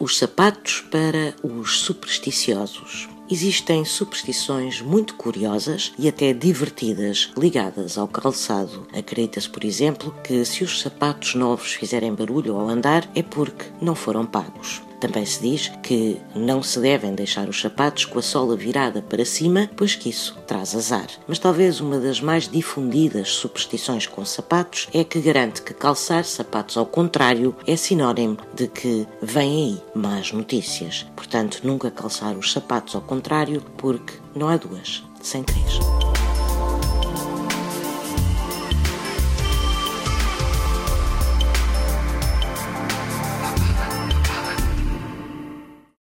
Os sapatos para os supersticiosos. Existem superstições muito curiosas e até divertidas ligadas ao calçado. Acredita-se, por exemplo, que se os sapatos novos fizerem barulho ao andar é porque não foram pagos. Também se diz que não se devem deixar os sapatos com a sola virada para cima, pois que isso traz azar. Mas talvez uma das mais difundidas superstições com sapatos é que garante que calçar sapatos ao contrário é sinónimo de que vêm aí más notícias. Portanto, nunca calçar os sapatos ao contrário, porque não há duas sem três.